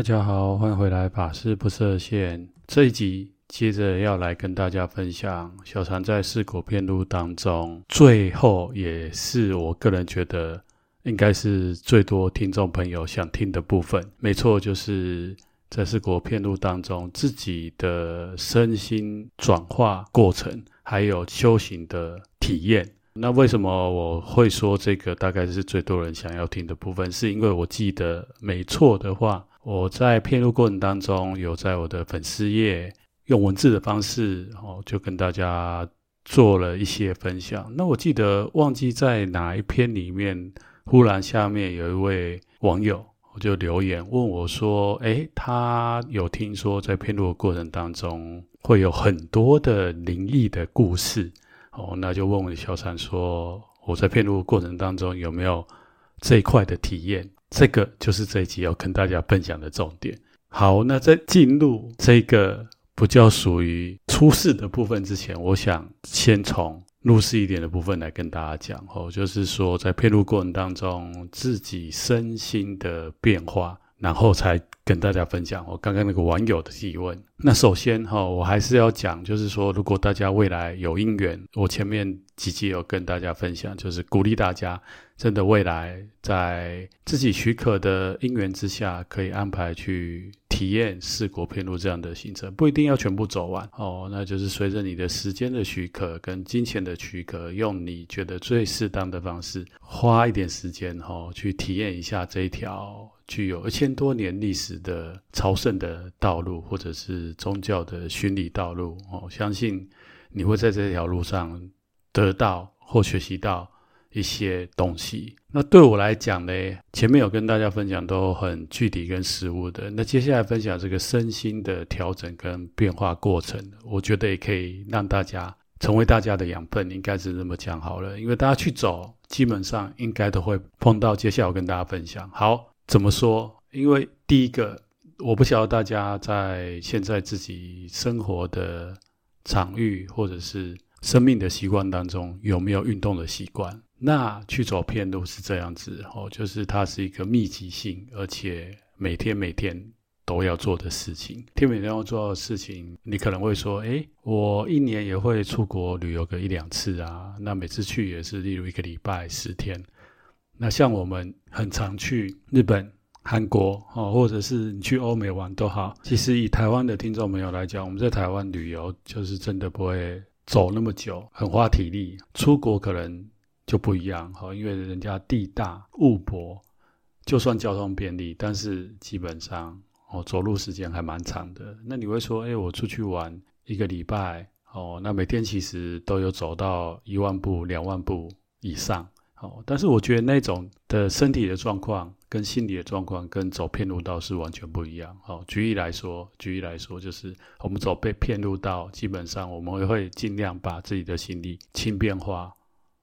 大家好，欢迎回来，法师不设限。这一集接着要来跟大家分享小禅在四国遍路当中，最后也是我个人觉得应该是最多听众朋友想听的部分。没错，就是在四国遍路当中自己的身心转化过程，还有修行的体验。那为什么我会说这个大概是最多人想要听的部分？是因为我记得没错的话，我在片路过程当中有在我的粉丝页用文字的方式哦，就跟大家做了一些分享。那我记得忘记在哪一篇里面，忽然下面有一位网友我就留言问我说：“诶，他有听说在片路的过程当中会有很多的灵异的故事。”哦，那就问问小三说，我在片路过程当中有没有这一块的体验？这个就是这一集要跟大家分享的重点。好，那在进入这个不叫属于出世的部分之前，我想先从入世一点的部分来跟大家讲。哦，就是说在配录过程当中自己身心的变化，然后才。跟大家分享我刚刚那个网友的提问。那首先哈，我还是要讲，就是说，如果大家未来有因缘，我前面几集有跟大家分享，就是鼓励大家，真的未来在自己许可的因缘之下，可以安排去体验四国遍路这样的行程，不一定要全部走完哦。那就是随着你的时间的许可跟金钱的许可，用你觉得最适当的方式，花一点时间哈，去体验一下这一条。具有一千多年历史的朝圣的道路，或者是宗教的巡礼道路，哦，相信你会在这条路上得到或学习到一些东西。那对我来讲呢，前面有跟大家分享都很具体跟实物的。那接下来分享这个身心的调整跟变化过程，我觉得也可以让大家成为大家的养分，应该是这么讲好了。因为大家去走，基本上应该都会碰到。接下来我跟大家分享，好。怎么说？因为第一个，我不晓得大家在现在自己生活的场域或者是生命的习惯当中有没有运动的习惯。那去走遍路是这样子哦，就是它是一个密集性，而且每天每天都要做的事情。天每天要做的事情，你可能会说：“诶，我一年也会出国旅游个一两次啊。”那每次去也是例如一个礼拜十天。那像我们很常去日本、韩国哦，或者是你去欧美玩都好。其实以台湾的听众朋友来讲，我们在台湾旅游就是真的不会走那么久，很花体力。出国可能就不一样哈，因为人家地大物博，就算交通便利，但是基本上哦走路时间还蛮长的。那你会说，哎，我出去玩一个礼拜哦，那每天其实都有走到一万步、两万步以上。哦，但是我觉得那种的身体的状况跟心理的状况跟走遍路道是完全不一样。哦，举例来说，举例来说，就是我们走被遍路道，基本上我们会尽量把自己的行李轻便化，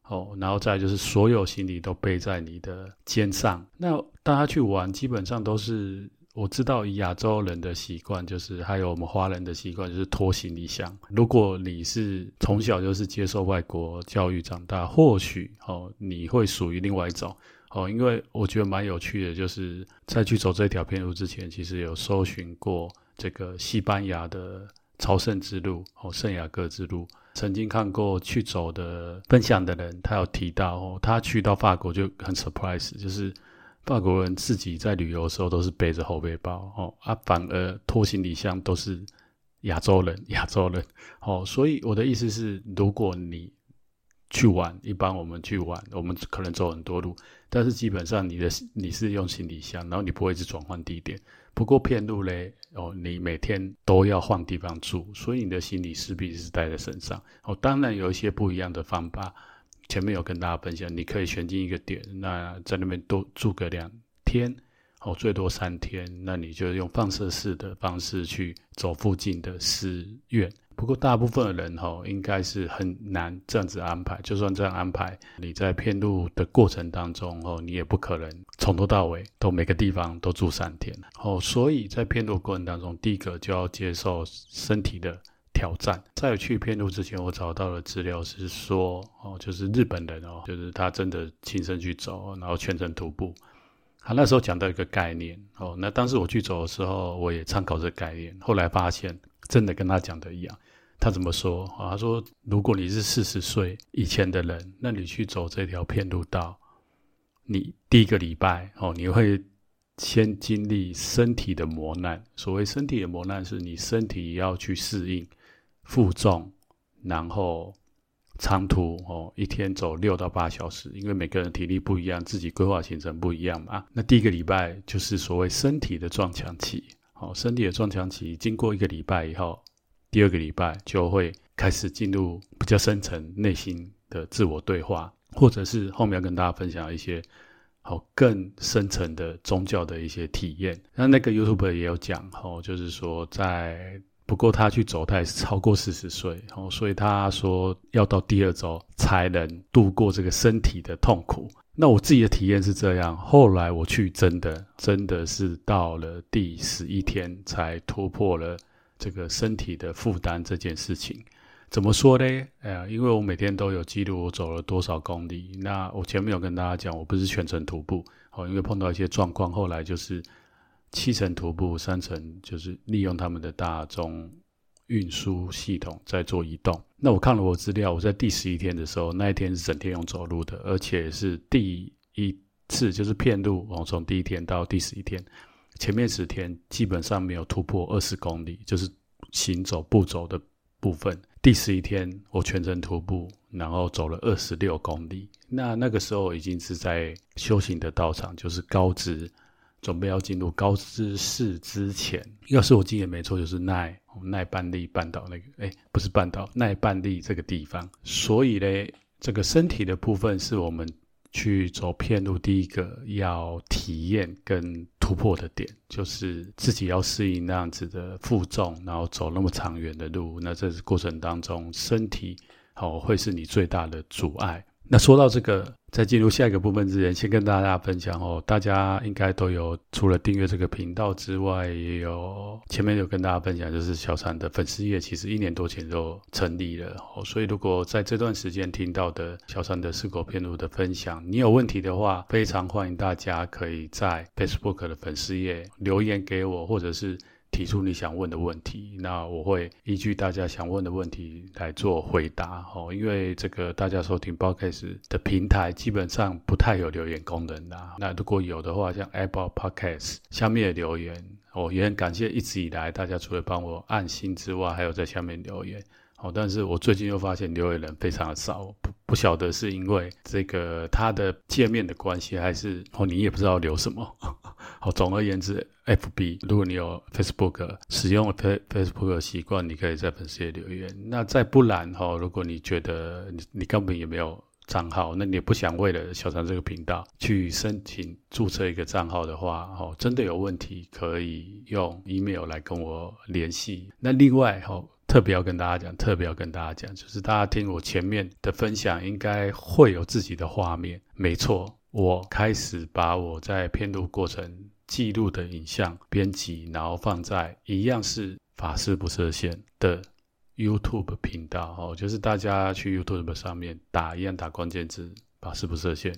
哦，然后再就是所有行李都背在你的肩上。那大家去玩，基本上都是。我知道亚洲人的习惯就是，还有我们华人的习惯就是拖行李箱。如果你是从小就是接受外国教育长大，或许哦你会属于另外一种哦。因为我觉得蛮有趣的，就是在去走这条片路之前，其实有搜寻过这个西班牙的朝圣之路哦，圣雅各之路。曾经看过去走的分享的人，他有提到哦，他去到法国就很 surprise，就是。法国人自己在旅游的时候都是背着后背包哦，啊，反而拖行李箱都是亚洲人，亚洲人哦，所以我的意思是，如果你去玩，一般我们去玩，我们可能走很多路，但是基本上你的你是用行李箱，然后你不会去转换地点。不过片路嘞，哦，你每天都要换地方住，所以你的行李势必是带在身上哦。当然有一些不一样的方法。前面有跟大家分享，你可以选定一个点，那在那边多住个两天，哦，最多三天，那你就用放射式的方式去走附近的寺院。不过大部分的人哈，应该是很难这样子安排。就算这样安排，你在遍路的过程当中哦，你也不可能从头到尾都每个地方都住三天哦。所以在遍路过程当中，第一个就要接受身体的。挑战。在去遍路之前，我找到的资料是说，哦，就是日本人哦，就是他真的亲身去走，然后全程徒步，他那时候讲到一个概念哦，那当时我去走的时候，我也参考这个概念，后来发现真的跟他讲的一样。他怎么说啊？他说：“如果你是四十岁以前的人，那你去走这条片路道，你第一个礼拜哦，你会先经历身体的磨难。所谓身体的磨难，是你身体要去适应负重，然后长途哦，一天走六到八小时，因为每个人体力不一样，自己规划行程不一样嘛。那第一个礼拜就是所谓身体的撞墙期。哦，身体的撞墙期经过一个礼拜以后。”第二个礼拜就会开始进入比较深层内心的自我对话，或者是后面要跟大家分享一些好更深层的宗教的一些体验。那那个 YouTuber 也有讲哦，就是说在不过他去走，他也是超过四十岁哦，所以他说要到第二周才能度过这个身体的痛苦。那我自己的体验是这样，后来我去真的真的是到了第十一天才突破了。这个身体的负担这件事情，怎么说呢？哎呀，因为我每天都有记录我走了多少公里。那我前面有跟大家讲，我不是全程徒步哦，因为碰到一些状况，后来就是七成徒步，三成就是利用他们的大众运输系统在做移动。那我看了我资料，我在第十一天的时候，那一天是整天用走路的，而且是第一次就是遍路，我从第一天到第十一天。前面十天基本上没有突破二十公里，就是行走步走的部分。第十一天我全程徒步，然后走了二十六公里。那那个时候已经是在修行的道场，就是高知，准备要进入高知市之前。要是我记得没错，就是奈奈半利半岛那个，哎，不是半岛，奈半利这个地方。所以呢，这个身体的部分是我们。去走片路，第一个要体验跟突破的点，就是自己要适应那样子的负重，然后走那么长远的路。那这过程当中，身体好会是你最大的阻碍。那说到这个。在进入下一个部分之前，先跟大家分享哦。大家应该都有除了订阅这个频道之外，也有前面有跟大家分享，就是小三的粉丝页，其实一年多前就成立了哦。所以如果在这段时间听到的小三的四狗片路的分享，你有问题的话，非常欢迎大家可以在 Facebook 的粉丝页留言给我，或者是。提出你想问的问题，那我会依据大家想问的问题来做回答哦。因为这个大家收听 Podcast 的平台基本上不太有留言功能啦。那如果有的话，像 Apple Podcast 下面的留言，哦，也很感谢一直以来大家除了帮我按心之外，还有在下面留言。哦，但是我最近又发现留言人非常的少，不不晓得是因为这个它的界面的关系，还是哦你也不知道留什么。好，总而言之，FB 如果你有 Facebook 使用 Facebook 的习惯，你可以在粉丝页留言。那再不然哈、哦，如果你觉得你你根本也没有账号，那你不想为了小禅这个频道去申请注册一个账号的话，哦，真的有问题可以用 email 来跟我联系。那另外。哦特别要跟大家讲，特别要跟大家讲，就是大家听我前面的分享，应该会有自己的画面。没错，我开始把我在片路过程记录的影像编辑，然后放在一样是法师不设限的 YouTube 频道。哦，就是大家去 YouTube 上面打一样打关键字“法师不设限”，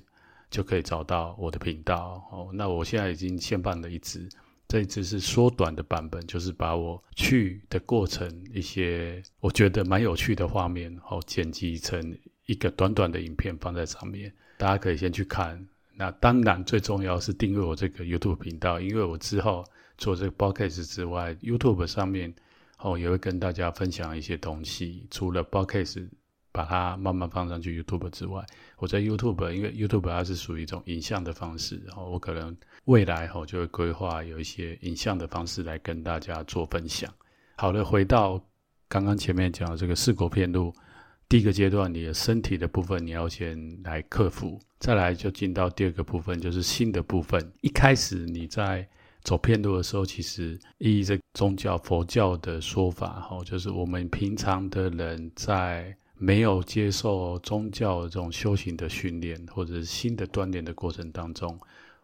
就可以找到我的频道。哦，那我现在已经先办了一支。这一次是缩短的版本，就是把我去的过程一些我觉得蛮有趣的画面，好剪辑成一个短短的影片放在上面，大家可以先去看。那当然最重要是订阅我这个 YouTube 频道，因为我之后做这个 Podcast 之外，YouTube 上面哦也会跟大家分享一些东西，除了 Podcast。把它慢慢放上去 YouTube 之外，我在 YouTube，因为 YouTube 它是属于一种影像的方式，然后我可能未来哈就会规划有一些影像的方式来跟大家做分享。好了，回到刚刚前面讲的这个四狗遍路，第一个阶段，你的身体的部分你要先来克服，再来就进到第二个部分，就是心的部分。一开始你在走片路的时候，其实依这宗教佛教的说法，哈，就是我们平常的人在。没有接受宗教这种修行的训练，或者是新的锻炼的过程当中，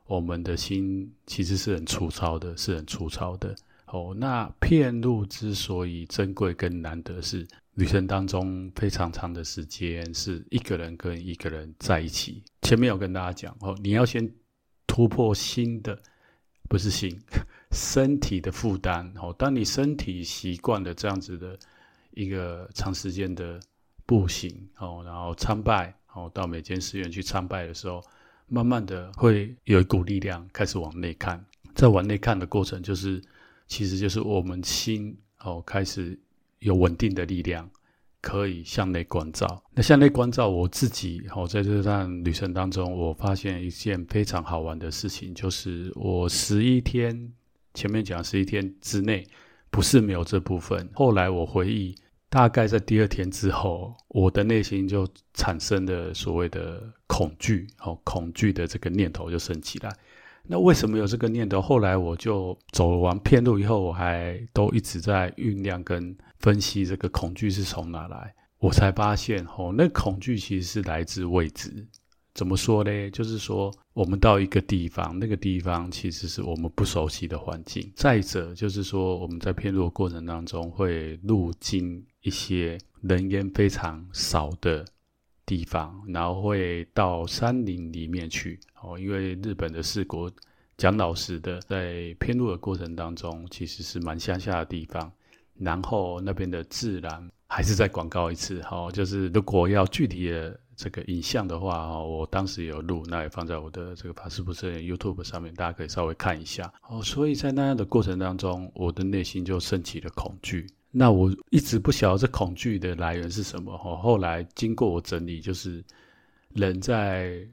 我们的心其实是很粗糙的，是很粗糙的。哦，那遍路之所以珍贵跟难得，是旅程当中非常长的时间，是一个人跟一个人在一起。前面有跟大家讲哦，你要先突破新的，不是心，身体的负担。哦，当你身体习惯了这样子的一个长时间的步行，哦，然后参拜，哦，到每间寺院去参拜的时候，慢慢的会有一股力量开始往内看。在往内看的过程，就是其实就是我们心哦开始有稳定的力量。可以向内关照。那向内关照，我自己哦，在这段旅程当中，我发现一件非常好玩的事情，就是我十一天前面讲十一天之内，不是没有这部分。后来我回忆，大概在第二天之后，我的内心就产生了所谓的恐惧，哦，恐惧的这个念头就升起来。那为什么有这个念头？后来我就走完片路以后，我还都一直在酝酿跟分析这个恐惧是从哪来。我才发现，哦，那恐惧其实是来自未知。怎么说呢？就是说，我们到一个地方，那个地方其实是我们不熟悉的环境。再者，就是说，我们在片路的过程当中会路经一些人烟非常少的。地方，然后会到山林里面去哦，因为日本的四国，讲老实的，在偏路的过程当中，其实是蛮乡下的地方。然后那边的自然，还是再广告一次哦，就是如果要具体的这个影像的话哦，我当时有录，那也放在我的这个法师不设限 YouTube 上面，大家可以稍微看一下哦。所以在那样的过程当中，我的内心就升起了恐惧。那我一直不晓得这恐惧的来源是什么哈。后来经过我整理，就是人在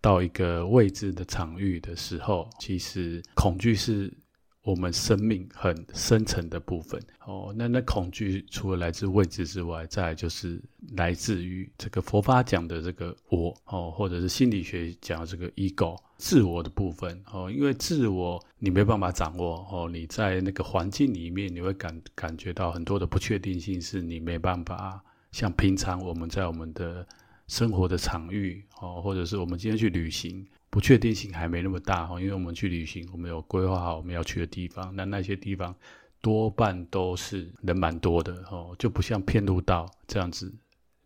到一个未知的场域的时候，其实恐惧是。我们生命很深层的部分哦，那那恐惧除了来自未知之外，再就是来自于这个佛法讲的这个我哦，或者是心理学讲的这个 ego 自我的部分哦，因为自我你没办法掌握哦，你在那个环境里面，你会感感觉到很多的不确定性，是你没办法像平常我们在我们的生活的场域哦，或者是我们今天去旅行。不确定性还没那么大哈，因为我们去旅行，我们有规划好我们要去的地方，那那些地方多半都是人蛮多的哦，就不像片路道这样子，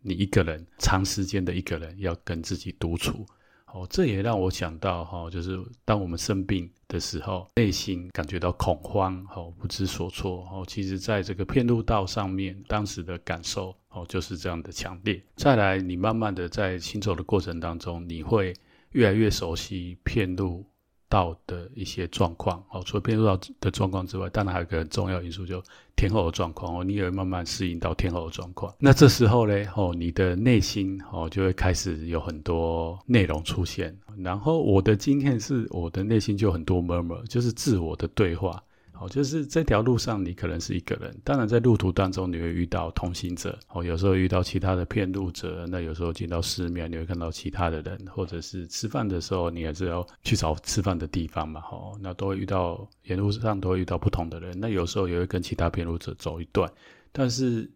你一个人长时间的一个人要跟自己独处哦，这也让我想到哈，就是当我们生病的时候，内心感觉到恐慌哦，不知所措哦，其实在这个片路道上面，当时的感受哦就是这样的强烈。再来，你慢慢的在行走的过程当中，你会。越来越熟悉遍路到的一些状况哦，除了遍路到的状况之外，当然还有一个很重要因素，就天后的状况哦，你也会慢慢适应到天后的状况。那这时候呢，哦，你的内心哦就会开始有很多内容出现。然后我的经验是，我的内心就很多 murmur，就是自我的对话。哦，就是这条路上，你可能是一个人。当然，在路途当中，你会遇到同行者。哦，有时候遇到其他的骗路者。那有时候进到寺庙，你会看到其他的人，或者是吃饭的时候，你也是要去找吃饭的地方嘛。哦，那都会遇到，沿路上都会遇到不同的人。那有时候也会跟其他骗路者走一段。但是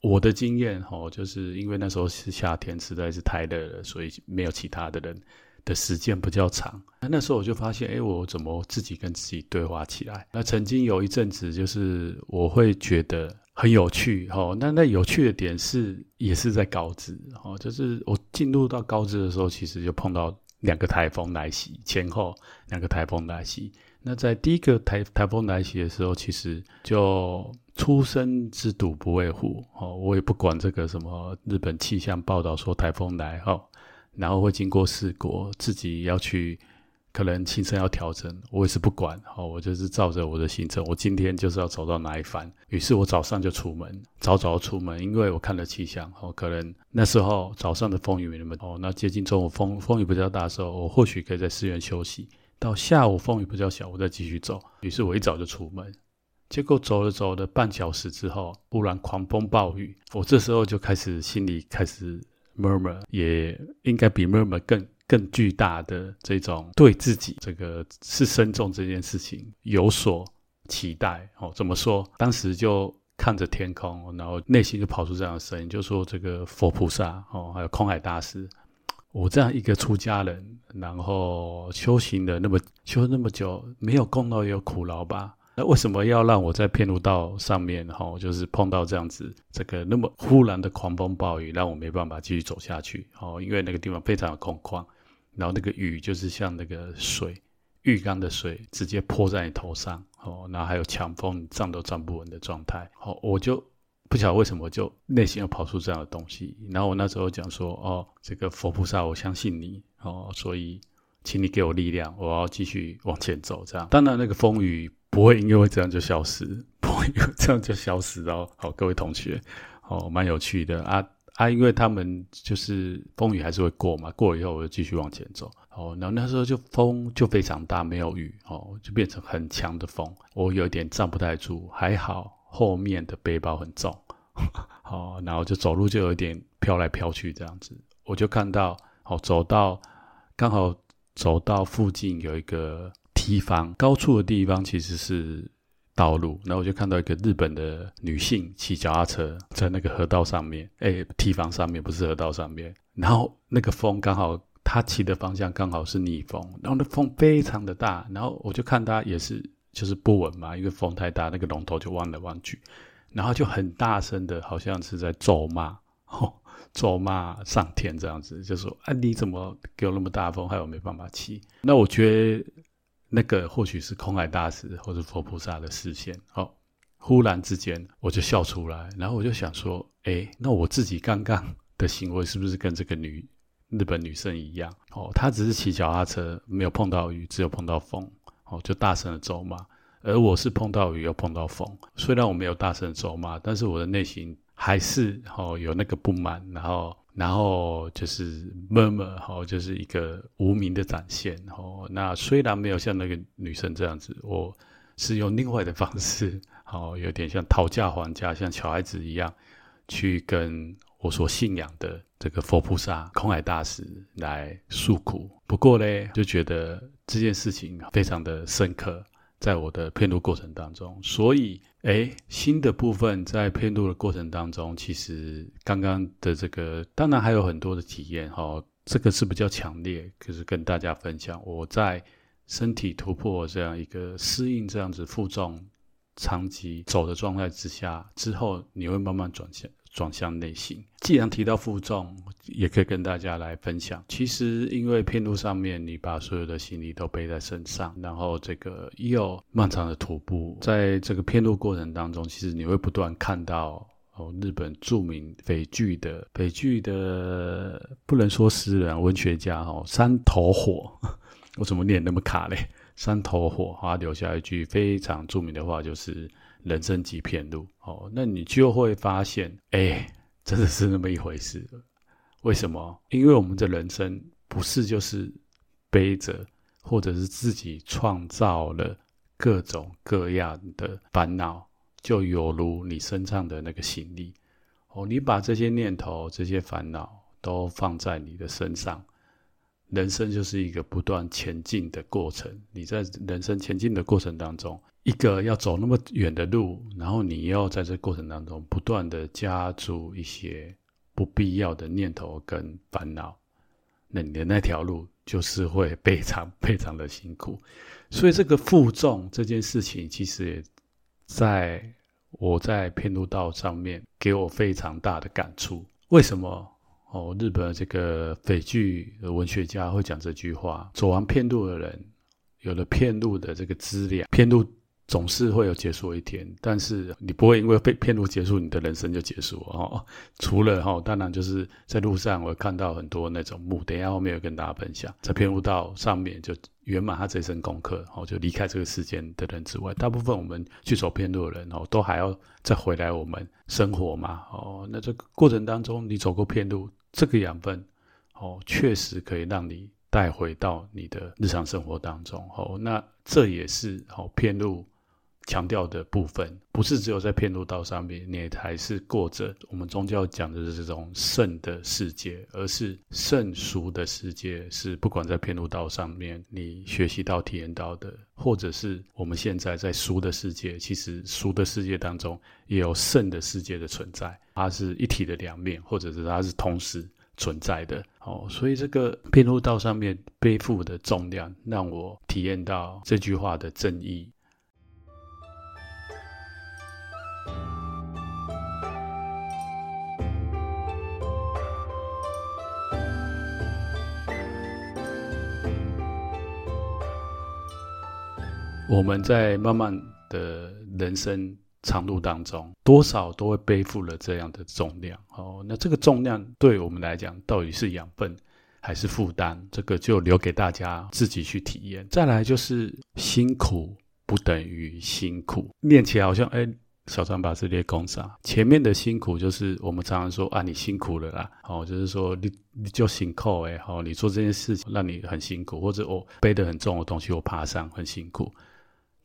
我的经验，哦，就是因为那时候是夏天，实在是太热了，所以没有其他的人。的时间比较长，那那时候我就发现，哎，我怎么自己跟自己对话起来？那曾经有一阵子，就是我会觉得很有趣，哦，那那有趣的点是，也是在高知，哦，就是我进入到高知的时候，其实就碰到两个台风来袭，前后两个台风来袭。那在第一个台台风来袭的时候，其实就初生之犊不畏虎，哦，我也不管这个什么日本气象报道说台风来，哦。然后会经过四国，自己要去，可能行程要调整，我也是不管，好，我就是照着我的行程，我今天就是要走到哪一番。于是我早上就出门，早早出门，因为我看了气象，哦，可能那时候早上的风雨没那么，哦，那接近中午风风雨比较大的时候，我或许可以在寺院休息。到下午风雨比较小，我再继续走。于是我一早就出门，结果走了走了半小时之后，忽然狂风暴雨，我这时候就开始心里开始。Murmur 也应该比 murmur 更更巨大的这种对自己这个是深重这件事情有所期待哦。怎么说？当时就看着天空，然后内心就跑出这样的声音，就说这个佛菩萨哦，还有空海大师，我这样一个出家人，然后修行了那么修那么久，没有功劳也有苦劳吧？那为什么要让我在片路道上面哈，就是碰到这样子这个那么忽然的狂风暴雨，让我没办法继续走下去哦？因为那个地方非常的空旷，然后那个雨就是像那个水浴缸的水直接泼在你头上哦，然后还有强风，你站都站不稳的状态。哦，我就不晓得为什么就内心要跑出这样的东西。然后我那时候讲说，哦，这个佛菩萨，我相信你哦，所以请你给我力量，我要继续往前走。这样，当然那个风雨不会因为这样就消失，不会因为这样就消失哦。好，各位同学，哦，蛮有趣的啊。啊，因为他们就是风雨还是会过嘛，过了以后我就继续往前走。哦，然后那时候就风就非常大，没有雨，哦，就变成很强的风，我有点站不太住，还好后面的背包很重，好，然后就走路就有点飘来飘去这样子。我就看到，哦，走到刚好走到附近有一个堤防，高处的地方其实是。道路，然后我就看到一个日本的女性骑脚踏车在那个河道上面，哎，堤防上面不是河道上面。然后那个风刚好，她骑的方向刚好是逆风，然后那风非常的大，然后我就看她也是就是不稳嘛，因为风太大，那个龙头就弯来弯去，然后就很大声的，好像是在咒骂，吼，咒骂上天这样子，就说啊，你怎么给我那么大风，害我没办法骑？那我觉得。那个或许是空海大师或者佛菩萨的视线，哦，忽然之间我就笑出来，然后我就想说，哎，那我自己刚刚的行为是不是跟这个女日本女生一样？哦，她只是骑脚踏车，没有碰到雨，只有碰到风，哦，就大声的咒骂，而我是碰到雨又碰到风，虽然我没有大声咒骂，但是我的内心还是哦有那个不满，然后。然后就是 murmur，哈，就是一个无名的展现，哦，那虽然没有像那个女生这样子，我是用另外的方式，好，有点像讨价还价，像小孩子一样，去跟我所信仰的这个佛菩萨、空海大师来诉苦。不过呢，就觉得这件事情非常的深刻。在我的遍路过程当中，所以，哎，新的部分在遍路的过程当中，其实刚刚的这个，当然还有很多的体验哈、哦，这个是比较强烈，可是跟大家分享，我在身体突破这样一个适应这样子负重长期走的状态之下之后，你会慢慢转向。转向内心。既然提到负重，也可以跟大家来分享。其实，因为遍路上面，你把所有的行李都背在身上，然后这个又漫长的徒步，在这个遍路过程当中，其实你会不断看到哦，日本著名斐济的斐济的不能说诗人文学家哦，山头火，我怎么念那么卡嘞？山头火，他留下一句非常著名的话，就是。人生即片路，哦，那你就会发现，哎，真的是那么一回事。为什么？因为我们的人生不是就是背着，或者是自己创造了各种各样的烦恼，就犹如你身上的那个行李，哦，你把这些念头、这些烦恼都放在你的身上，人生就是一个不断前进的过程。你在人生前进的过程当中。一个要走那么远的路，然后你要在这过程当中不断的加注一些不必要的念头跟烦恼，那你的那条路就是会非常 非常的辛苦。所以这个负重这件事情，其实也在我在遍路道上面给我非常大的感触。为什么？哦，日本这个斐济的文学家会讲这句话：走完遍路的人，有了遍路的这个资粮，遍路。总是会有结束一天，但是你不会因为被遍路结束，你的人生就结束哦。除了哈，当然就是在路上，我看到很多那种墓，等一下后面有跟大家分享，在遍路道上面就圆满他这一生功课，哦，就离开这个世间的人之外，大部分我们去走遍路的人哦，都还要再回来我们生活嘛，哦，那这个过程当中，你走过遍路，这个养分哦，确实可以让你带回到你的日常生活当中，哦，那这也是哦遍路。强调的部分不是只有在遍路道上面，你还是过着我们宗教讲的这种圣的世界，而是圣俗的世界。是不管在遍路道上面你学习到、体验到的，或者是我们现在在俗的世界，其实俗的世界当中也有圣的世界的存在，它是一体的两面，或者是它是同时存在的。哦，所以这个遍路道上面背负的重量，让我体验到这句话的真意。我们在慢慢的人生长路当中，多少都会背负了这样的重量。哦，那这个重量对我们来讲，到底是养分还是负担？这个就留给大家自己去体验。再来就是辛苦不等于辛苦，念起来好像哎。小张把这列工上，前面的辛苦就是我们常常说啊，你辛苦了啦，哦，就是说你你就辛苦哎，好，你做这件事情让你很辛苦，或者我背得很重的东西我爬上很辛苦。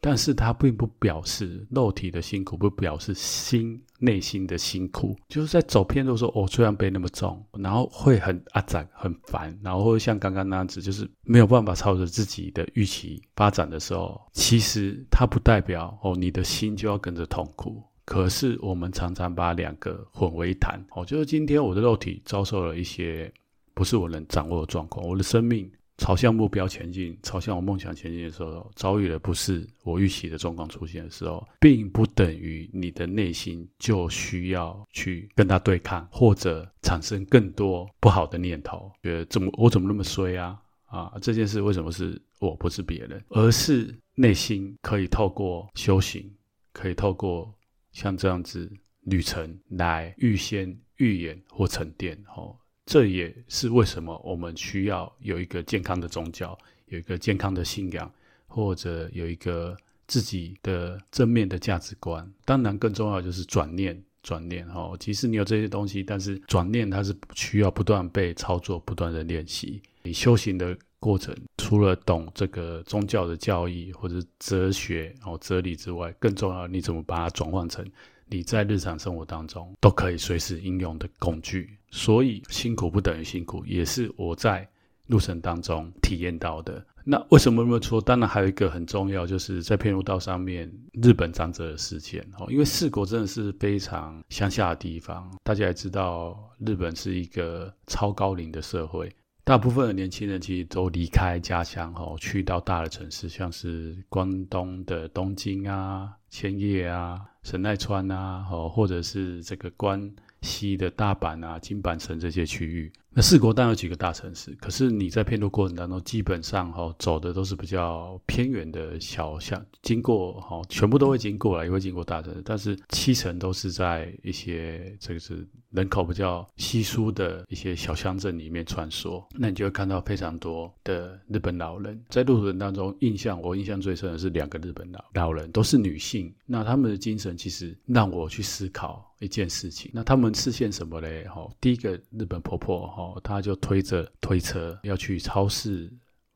但是它并不表示肉体的辛苦，不表示心内心的辛苦。就是在走偏路的时候，哦，虽然背那么重，然后会很阿杂很烦，然后会像刚刚那样子，就是没有办法朝着自己的预期发展的时候，其实它不代表哦，你的心就要跟着痛苦。可是我们常常把两个混为一谈，哦，就是今天我的肉体遭受了一些不是我能掌握的状况，我的生命。朝向目标前进，朝向我梦想前进的时候，遭遇的不是我预期的状况出现的时候，并不等于你的内心就需要去跟他对抗，或者产生更多不好的念头，觉得怎么我怎么那么衰啊？啊，这件事为什么是我不是别人？而是内心可以透过修行，可以透过像这样子旅程来预先预演或沉淀，哦。这也是为什么我们需要有一个健康的宗教，有一个健康的信仰，或者有一个自己的正面的价值观。当然，更重要就是转念，转念哦。其实你有这些东西，但是转念它是需要不断被操作，不断的练习。你修行的过程，除了懂这个宗教的教义或者哲学哦哲理之外，更重要，你怎么把它转换成你在日常生活当中都可以随时应用的工具。所以辛苦不等于辛苦，也是我在路程当中体验到的。那为什么这么说？当然还有一个很重要，就是在片路道上面，日本长者的事件哦。因为四国真的是非常乡下的地方，大家也知道，日本是一个超高龄的社会，大部分的年轻人其实都离开家乡哦，去到大的城市，像是关东的东京啊、千叶啊、神奈川啊，哦，或者是这个关。西的大阪啊、金板城这些区域，四国当然有几个大城市，可是你在片路过程当中，基本上哈、哦、走的都是比较偏远的小巷，经过哈、哦、全部都会经过了，也会经过大城市，但是七成都是在一些这个是人口比较稀疏的一些小乡镇里面穿梭，那你就会看到非常多的日本老人。在路途当中，印象我印象最深的是两个日本老老人，都是女性，那他们的精神其实让我去思考。一件事情，那他们实现什么嘞？哈，第一个日本婆婆哈，他就推着推车要去超市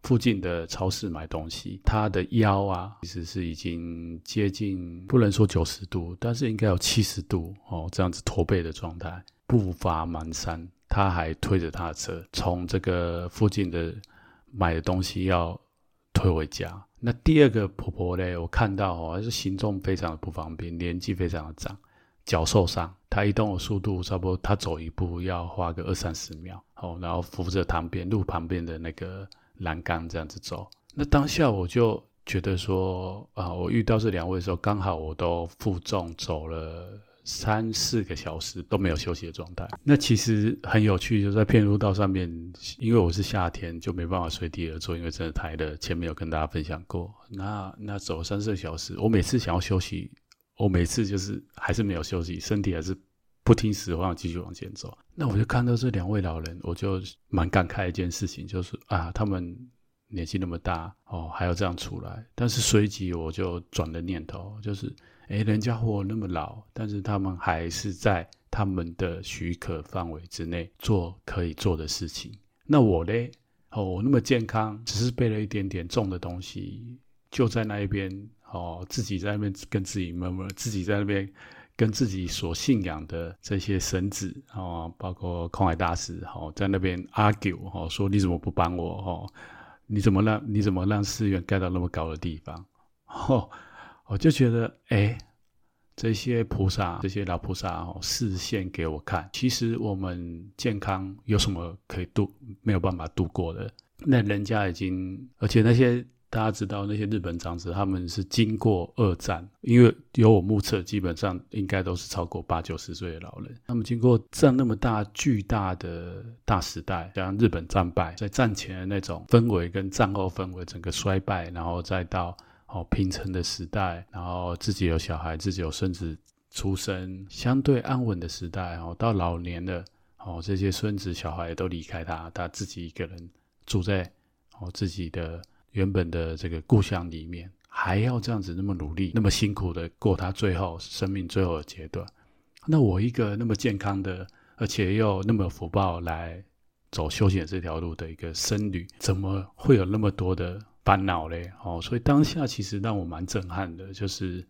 附近的超市买东西，他的腰啊其实是已经接近不能说九十度，但是应该有七十度哦，这样子驼背的状态，步伐蹒跚，他还推着他的车从这个附近的买的东西要推回家。那第二个婆婆嘞，我看到哦，是行动非常的不方便，年纪非常的长。脚受伤，他移动的速度差不多，他走一步要花个二三十秒，哦，然后扶着旁边路旁边的那个栏杆这样子走。那当下我就觉得说，啊，我遇到这两位的时候，刚好我都负重走了三四个小时都没有休息的状态。那其实很有趣，就在片路道上面，因为我是夏天，就没办法随地而坐，因为真的太热。前面有跟大家分享过，那那走三四个小时，我每次想要休息。我每次就是还是没有休息，身体还是不听使唤，继续往前走。那我就看到这两位老人，我就蛮感慨一件事情，就是啊，他们年纪那么大哦，还要这样出来。但是随即我就转了念头，就是诶，人家活那么老，但是他们还是在他们的许可范围之内做可以做的事情。那我嘞，哦，我那么健康，只是背了一点点重的东西，就在那一边。哦，自己在那边跟自己 murmur，自己在那边跟自己所信仰的这些神子哦，包括空海大师哦，在那边 argue 哦，说你怎么不帮我哦？你怎么让你怎么让寺院盖到那么高的地方？哦，我就觉得哎，这些菩萨，这些老菩萨哦，示现给我看，其实我们健康有什么可以度没有办法度过的？那人家已经，而且那些。大家知道那些日本长者，他们是经过二战，因为有我目测，基本上应该都是超过八九十岁的老人。他们经过这样那么大巨大的大时代，像日本战败，在战前的那种氛围跟战后氛围整个衰败，然后再到哦平成的时代，然后自己有小孩，自己有孙子出生，相对安稳的时代哦，到老年的哦，这些孙子小孩都离开他，他自己一个人住在哦自己的原本的这个故乡里面，还要这样子那么努力，那么辛苦的过他最后生命最后的阶段。那我一个那么健康的，而且又那么福报来走修行这条路的一个僧侣，怎么会有那么多的烦恼嘞？哦，所以当下其实让我蛮震撼的，就是，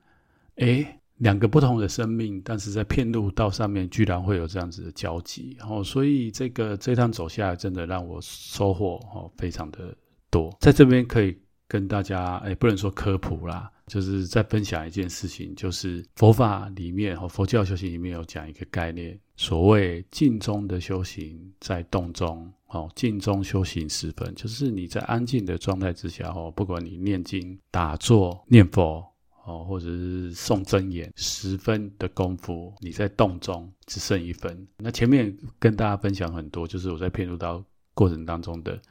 诶，两个不同的生命，但是在片路道上面居然会有这样子的交集。哦，所以这个这趟走下来，真的让我收获哦非常的多。在这边可以跟大家，诶，不能说科普啦。就是在分享一件事情，就是佛法里面和佛教修行里面有讲一个概念，所谓静中的修行在动中，哦，静中修行十分，就是你在安静的状态之下，哦，不管你念经、打坐、念佛，哦，或者是诵真言，十分的功夫，你在动中只剩一分。那前面跟大家分享很多，就是我在遍路道过程当中的。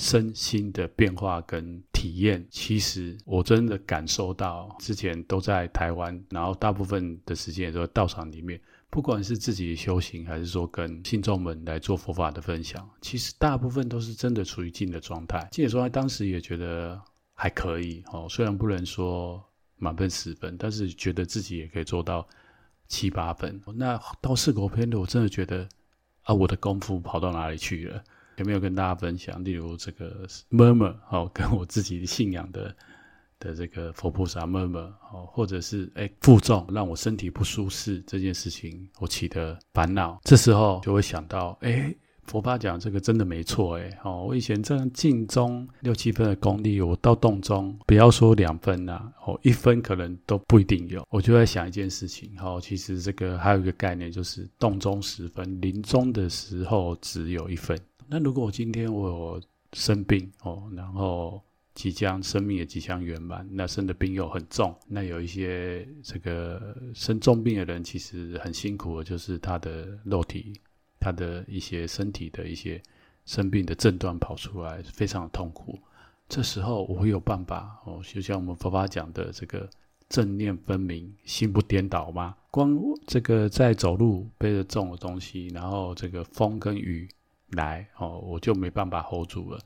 身心的变化跟体验，其实我真的感受到，之前都在台湾，然后大部分的时间也都在道场里面，不管是自己修行，还是说跟信众们来做佛法的分享，其实大部分都是真的处于静的状态。静的状态，当时也觉得还可以哦，虽然不能说满分十分，但是觉得自己也可以做到七八分。那到四国篇的，我真的觉得啊，我的功夫跑到哪里去了？有没有跟大家分享？例如这个 murmur 哦，跟我自己信仰的的这个佛菩萨 murmur 哦，或者是哎负重让我身体不舒适这件事情，我起的烦恼，这时候就会想到，哎，佛法讲这个真的没错，哎哦，我以前这样静中六七分的功力，我到动中不要说两分呐，哦一分可能都不一定有。我就在想一件事情，哦，其实这个还有一个概念，就是动中十分，临终的时候只有一分。那如果我今天我生病哦，然后即将生命也即将圆满，那生的病又很重，那有一些这个生重病的人其实很辛苦的，就是他的肉体，他的一些身体的一些生病的症状跑出来，非常的痛苦。这时候我会有办法哦，就像我们佛法讲的这个正念分明，心不颠倒吗？光这个在走路背着重的东西，然后这个风跟雨。来哦，我就没办法 hold 住了。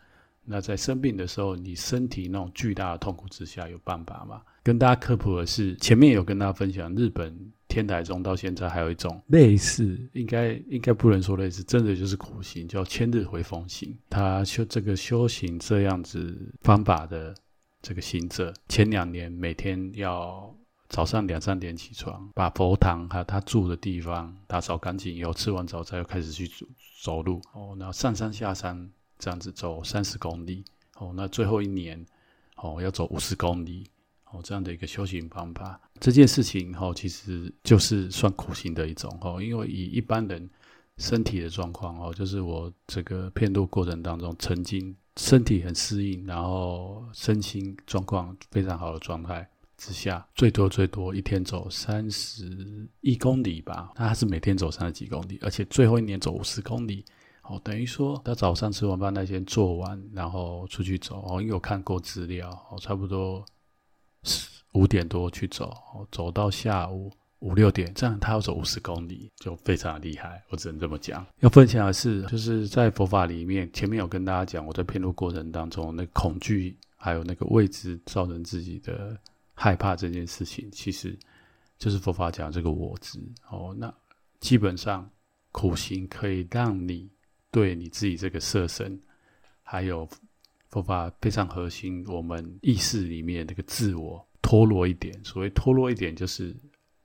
那在生病的时候，你身体那种巨大的痛苦之下，有办法吗？跟大家科普的是，前面有跟大家分享，日本天台宗到现在还有一种类似，应该应该不能说类似，真的就是苦行，叫千日回风行。他修这个修行这样子方法的这个行者，前两年每天要。早上两三点起床，把佛堂还有他住的地方打扫干净以后，吃完早餐又开始去走走路。哦，然后上山下山这样子走三十公里。哦，那最后一年哦要走五十公里。哦，这样的一个修行方法，这件事情哦其实就是算苦行的一种哦，因为以一般人身体的状况哦，就是我这个遍路过程当中曾经身体很适应，然后身心状况非常好的状态。之下最多最多一天走三十一公里吧，那他是每天走三十几公里，而且最后一年走五十公里，哦，等于说他早上吃完饭那天做完，然后出去走，哦，因为我看过资料，哦，差不多五点多去走，哦，走到下午五六点，这样他要走五十公里，就非常的厉害，我只能这么讲。要分享的是，就是在佛法里面，前面有跟大家讲，我在遍路过程当中，那恐惧还有那个未知造成自己的。害怕这件事情，其实就是佛法讲这个我执哦。那基本上苦行可以让你对你自己这个色身，还有佛法非常核心，我们意识里面这个自我脱落一点。所谓脱落一点，就是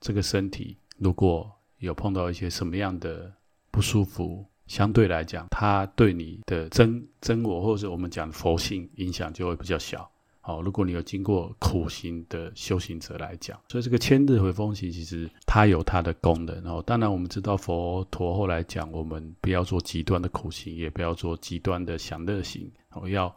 这个身体如果有碰到一些什么样的不舒服，相对来讲，它对你的真真我，或者是我们讲佛性影响就会比较小。哦，如果你有经过苦行的修行者来讲，所以这个千日回风行其实它有它的功能。哦，当然我们知道佛陀后来讲，我们不要做极端的苦行，也不要做极端的享乐行，哦，要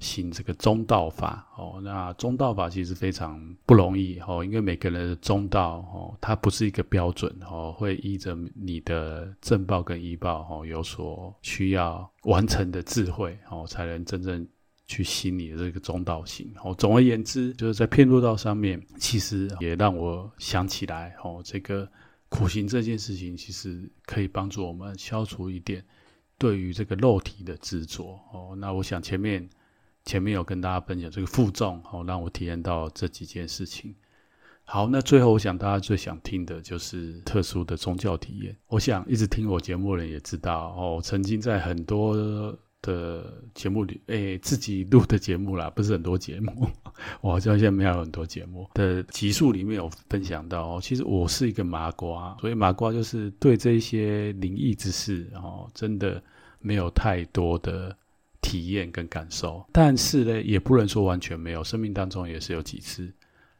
行这个中道法。哦，那中道法其实非常不容易。哦，因为每个人的中道，哦，它不是一个标准。哦，会依着你的正报跟依报，哦，有所需要完成的智慧，哦，才能真正。去行你的这个中道行。哦，总而言之，就是在遍路道上面，其实也让我想起来，哦，这个苦行这件事情，其实可以帮助我们消除一点对于这个肉体的执着。哦，那我想前面前面有跟大家分享这个负重，哦，让我体验到这几件事情。好，那最后我想大家最想听的就是特殊的宗教体验。我想一直听我节目的人也知道哦，曾经在很多的节目里，诶、自己录的节目啦，不是很多节目，我好像现在没有很多节目的集数里面有分享到哦，其实我是一个麻瓜，所以麻瓜就是对这些灵异之事哦，真的没有太多的体验跟感受。但是呢，也不能说完全没有，生命当中也是有几次。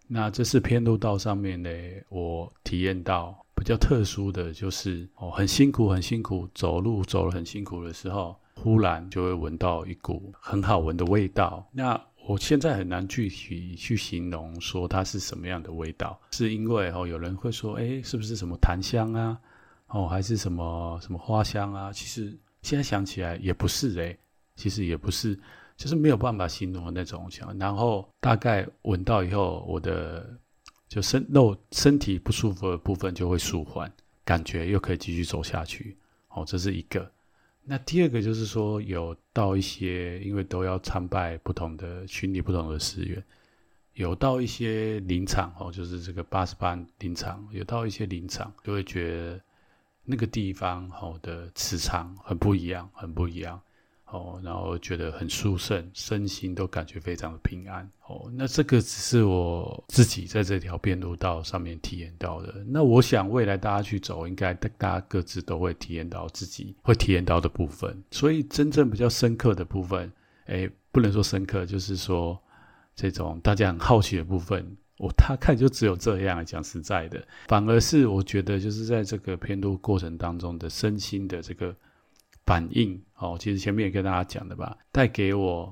那这是偏路道上面呢，我体验到比较特殊的就是哦，很辛苦，很辛苦，走路走了很辛苦的时候，忽然就会闻到一股很好闻的味道。那我现在很难具体去形容说它是什么样的味道，是因为哦，有人会说，哎，是不是什么檀香啊？哦，还是什么什么花香啊？其实现在想起来也不是哎，其实也不是。就是没有办法形容那种香，然后大概闻到以后，我的就身肉身体不舒服的部分就会舒缓，感觉又可以继续走下去。哦，这是一个。那第二个就是说，有到一些，因为都要参拜不同的群里不同的寺院，有到一些林场哦，就是这个八十八林场，有到一些林场，就会觉得那个地方哦的磁场很不一样，很不一样。哦，然后觉得很舒顺，身心都感觉非常的平安。哦，那这个只是我自己在这条遍路道上面体验到的。那我想未来大家去走，应该大家各自都会体验到自己会体验到的部分。所以真正比较深刻的部分，诶，不能说深刻，就是说这种大家很好奇的部分，我大概就只有这样。讲实在的，反而是我觉得就是在这个偏路过程当中的身心的这个。反应哦，其实前面也跟大家讲的吧，带给我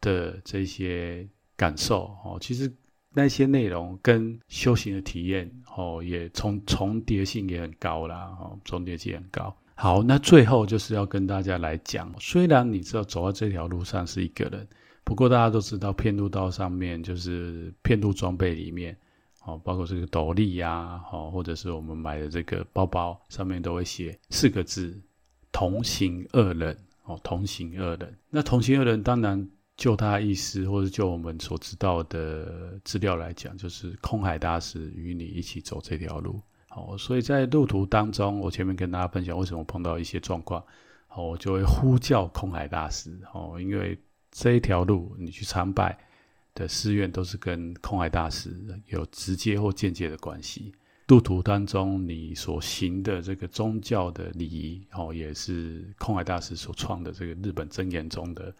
的这些感受哦，其实那些内容跟修行的体验哦，也重重叠性也很高啦哦，重叠性很高。好，那最后就是要跟大家来讲，虽然你知道走到这条路上是一个人，不过大家都知道，遍路道上面就是遍路装备里面哦，包括这个斗笠呀，哦，或者是我们买的这个包包上面都会写四个字。同行二人哦，同行二人。那同行二人，当然就他意思，或者就我们所知道的资料来讲，就是空海大师与你一起走这条路。哦，所以在路途当中，我前面跟大家分享为什么碰到一些状况，哦，我就会呼叫空海大师。哦，因为这一条路你去参拜的寺院都是跟空海大师有直接或间接的关系。路途当中，你所行的这个宗教的礼仪，哦，也是空海大师所创的这个日本真言中的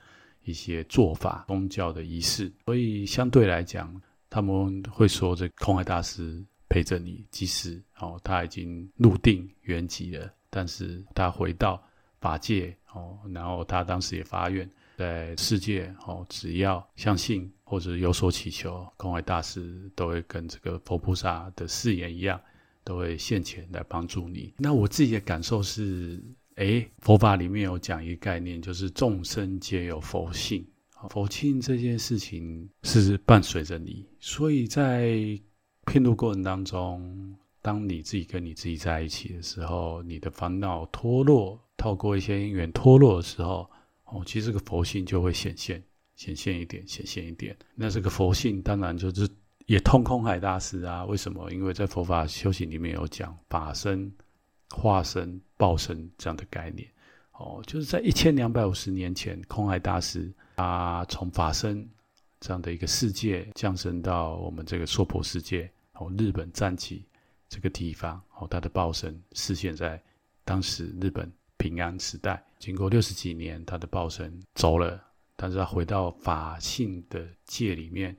一些做法、宗教的仪式。所以相对来讲，他们会说，这空海大师陪着你，即使哦他已经入定圆寂了，但是他回到法界哦，然后他当时也发愿，在世界哦，只要相信。或者有所祈求，空海大师都会跟这个佛菩萨的誓言一样，都会现前来帮助你。那我自己的感受是，诶，佛法里面有讲一个概念，就是众生皆有佛性，佛性这件事情是伴随着你。所以在遍路过程当中，当你自己跟你自己在一起的时候，你的烦恼脱落，透过一些因缘脱落的时候，哦，其实这个佛性就会显现。显现一点，显现一点。那这个佛性当然就是也通空海大师啊。为什么？因为在佛法修行里面有讲法身、化身、报身这样的概念。哦，就是在一千两百五十年前，空海大师他从法身这样的一个世界降生到我们这个娑婆世界，哦，日本赞岐这个地方，哦，他的报身示现在当时日本平安时代。经过六十几年，他的报身走了。但是他回到法性的界里面，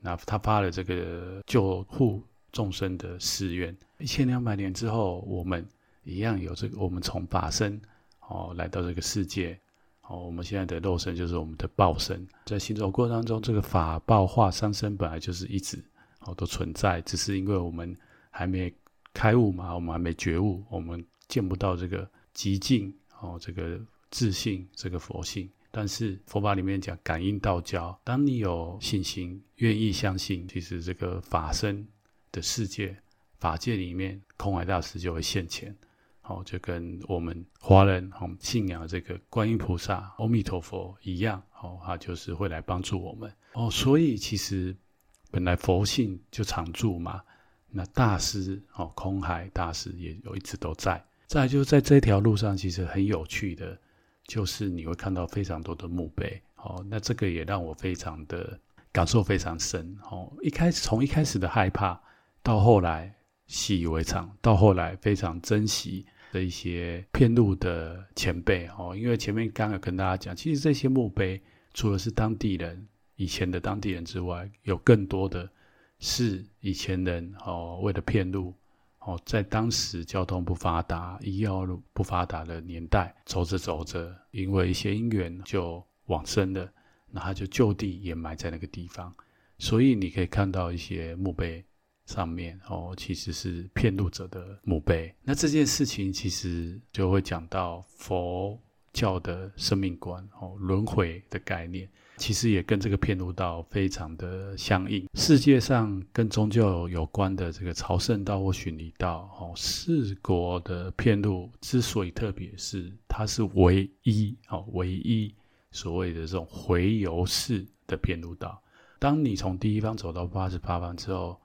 那他发了这个救护众生的誓愿。一千两百年之后，我们一样有这个，我们从法身哦来到这个世界哦，我们现在的肉身就是我们的报身。在行走过程当中，这个法报化三身本来就是一直哦都存在，只是因为我们还没开悟嘛，我们还没觉悟，我们见不到这个极境哦，这个自信，这个佛性。但是佛法里面讲感应道交，当你有信心，愿意相信，其实这个法身的世界、法界里面，空海大师就会现前。哦，就跟我们华人哦信仰这个观音菩萨、阿弥陀佛一样，哦，他就是会来帮助我们。哦，所以其实本来佛性就常住嘛，那大师哦，空海大师也有一直都在。再就是在这条路上，其实很有趣的，就是你会看到非常多的墓碑。哦，那这个也让我非常的感受非常深。哦，一开始从一开始的害怕，到后来习以为常，到后来非常珍惜。的一些骗路的前辈哦，因为前面刚刚跟大家讲，其实这些墓碑除了是当地人以前的当地人之外，有更多的是以前人哦，为了骗路哦，在当时交通不发达、医药不发达的年代，走着走着，因为一些因缘就往生了，那他就就地掩埋在那个地方，所以你可以看到一些墓碑。上面哦，其实是骗路者的墓碑。那这件事情其实就会讲到佛教的生命观哦，轮回的概念，其实也跟这个片路道非常的相应。世界上跟宗教有关的这个朝圣道或巡礼道哦，四国的片路之所以特别，是它是唯一哦，唯一所谓的这种回游式的片路道。当你从第一方走到八十八方之后。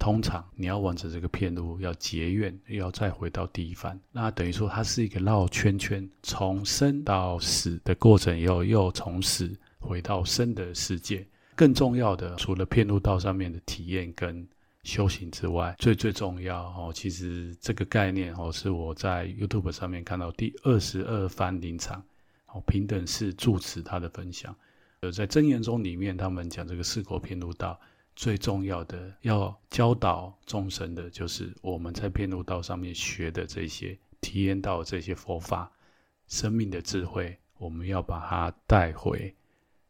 通常你要完成这个片路，要结怨，又，要再回到第一番，那等于说它是一个绕圈圈，从生到死的过程又，又从死回到生的世界。更重要的，除了片路道上面的体验跟修行之外，最最重要哦，其实这个概念哦，是我在 YouTube 上面看到第二十二番林场哦平等式住持他的分享，呃，在真言宗里面，他们讲这个四果片路道。最重要的要教导众生的，就是我们在片路道上面学的这些、体验到这些佛法、生命的智慧，我们要把它带回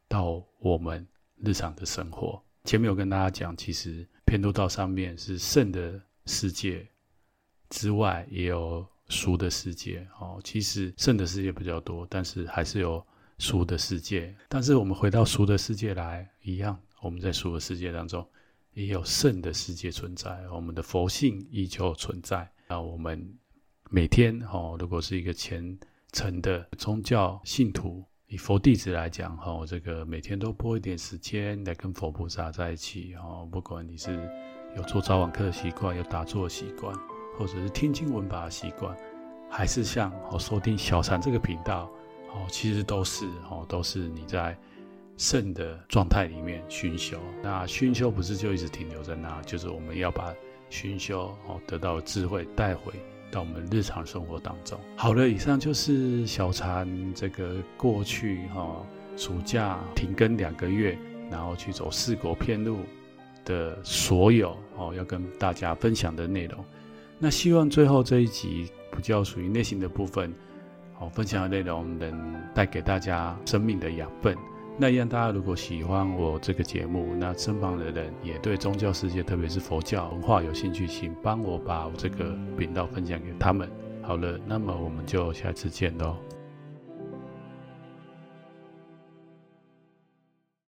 到我们日常的生活。前面有跟大家讲，其实遍路道上面是圣的世界之外，也有俗的世界。哦，其实圣的世界比较多，但是还是有俗的世界。但是我们回到俗的世界来，一样。我们在俗的世界当中，也有圣的世界存在，我们的佛性依旧存在。那我们每天哦，如果是一个虔诚的宗教信徒，以佛弟子来讲，哈，这个每天都拨一点时间来跟佛菩萨在一起，哦，不管你是有做早晚课的习惯，有打坐的习惯，或者是听经闻法的习惯，还是像哦收听小禅这个频道，哦，其实都是哦，都是你在。圣的状态里面熏修，那熏修不是就一直停留在那，就是我们要把熏修哦得到的智慧带回到我们日常生活当中。好了，以上就是小禅这个过去哈暑假停更两个月，然后去走四国片路的所有哦要跟大家分享的内容。那希望最后这一集比较属于内心的部分，哦分享的内容能带给大家生命的养分。那一样，大家如果喜欢我这个节目，那身旁的人也对宗教世界，特别是佛教文化有兴趣，请帮我把这个频道分享给他们。好了，那么我们就下次见喽。